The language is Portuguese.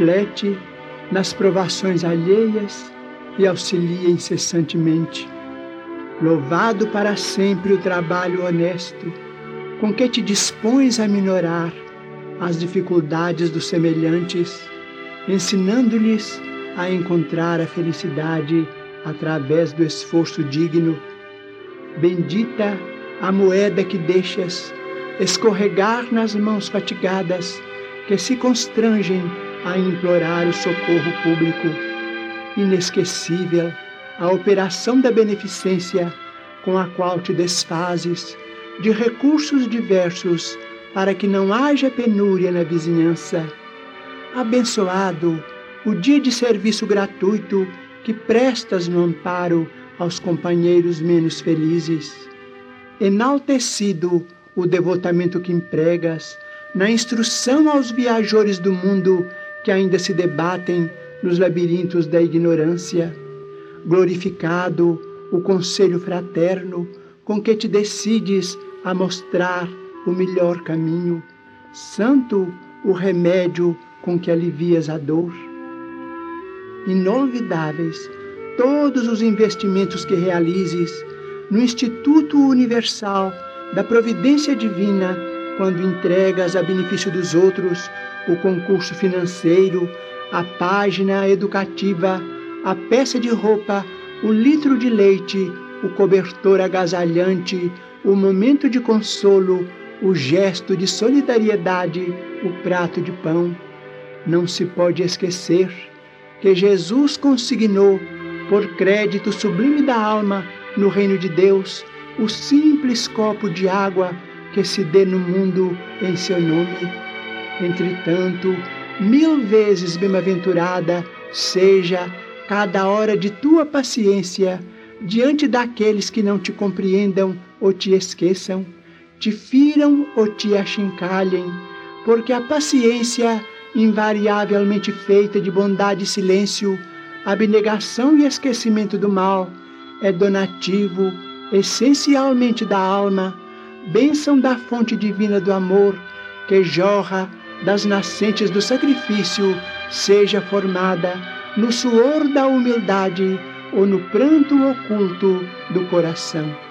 reflete nas provações alheias e auxilia incessantemente. Louvado para sempre o trabalho honesto, com que te dispões a minorar as dificuldades dos semelhantes, ensinando-lhes a encontrar a felicidade através do esforço digno. Bendita a moeda que deixas escorregar nas mãos fatigadas que se constrangem a implorar o socorro público. Inesquecível a operação da beneficência com a qual te desfazes de recursos diversos para que não haja penúria na vizinhança. Abençoado o dia de serviço gratuito que prestas no amparo aos companheiros menos felizes. Enaltecido o devotamento que empregas na instrução aos viajores do mundo que ainda se debatem nos labirintos da ignorância. Glorificado o conselho fraterno com que te decides a mostrar o melhor caminho. Santo o remédio com que alivias a dor inolvidáveis todos os investimentos que realizes no Instituto Universal da Providência Divina, quando entregas a benefício dos outros o concurso financeiro, a página educativa, a peça de roupa, o litro de leite, o cobertor agasalhante, o momento de consolo, o gesto de solidariedade, o prato de pão. Não se pode esquecer que Jesus consignou, por crédito sublime da alma, no reino de Deus, o simples copo de água que se dê no mundo em seu nome. Entretanto, mil vezes bem-aventurada seja cada hora de tua paciência diante daqueles que não te compreendam ou te esqueçam, te firam ou te achincalhem, porque a paciência invariavelmente feita de bondade e silêncio, abnegação e esquecimento do mal, é donativo essencialmente da alma, bênção da fonte divina do amor, que jorra das nascentes do sacrifício, seja formada no suor da humildade ou no pranto oculto do coração.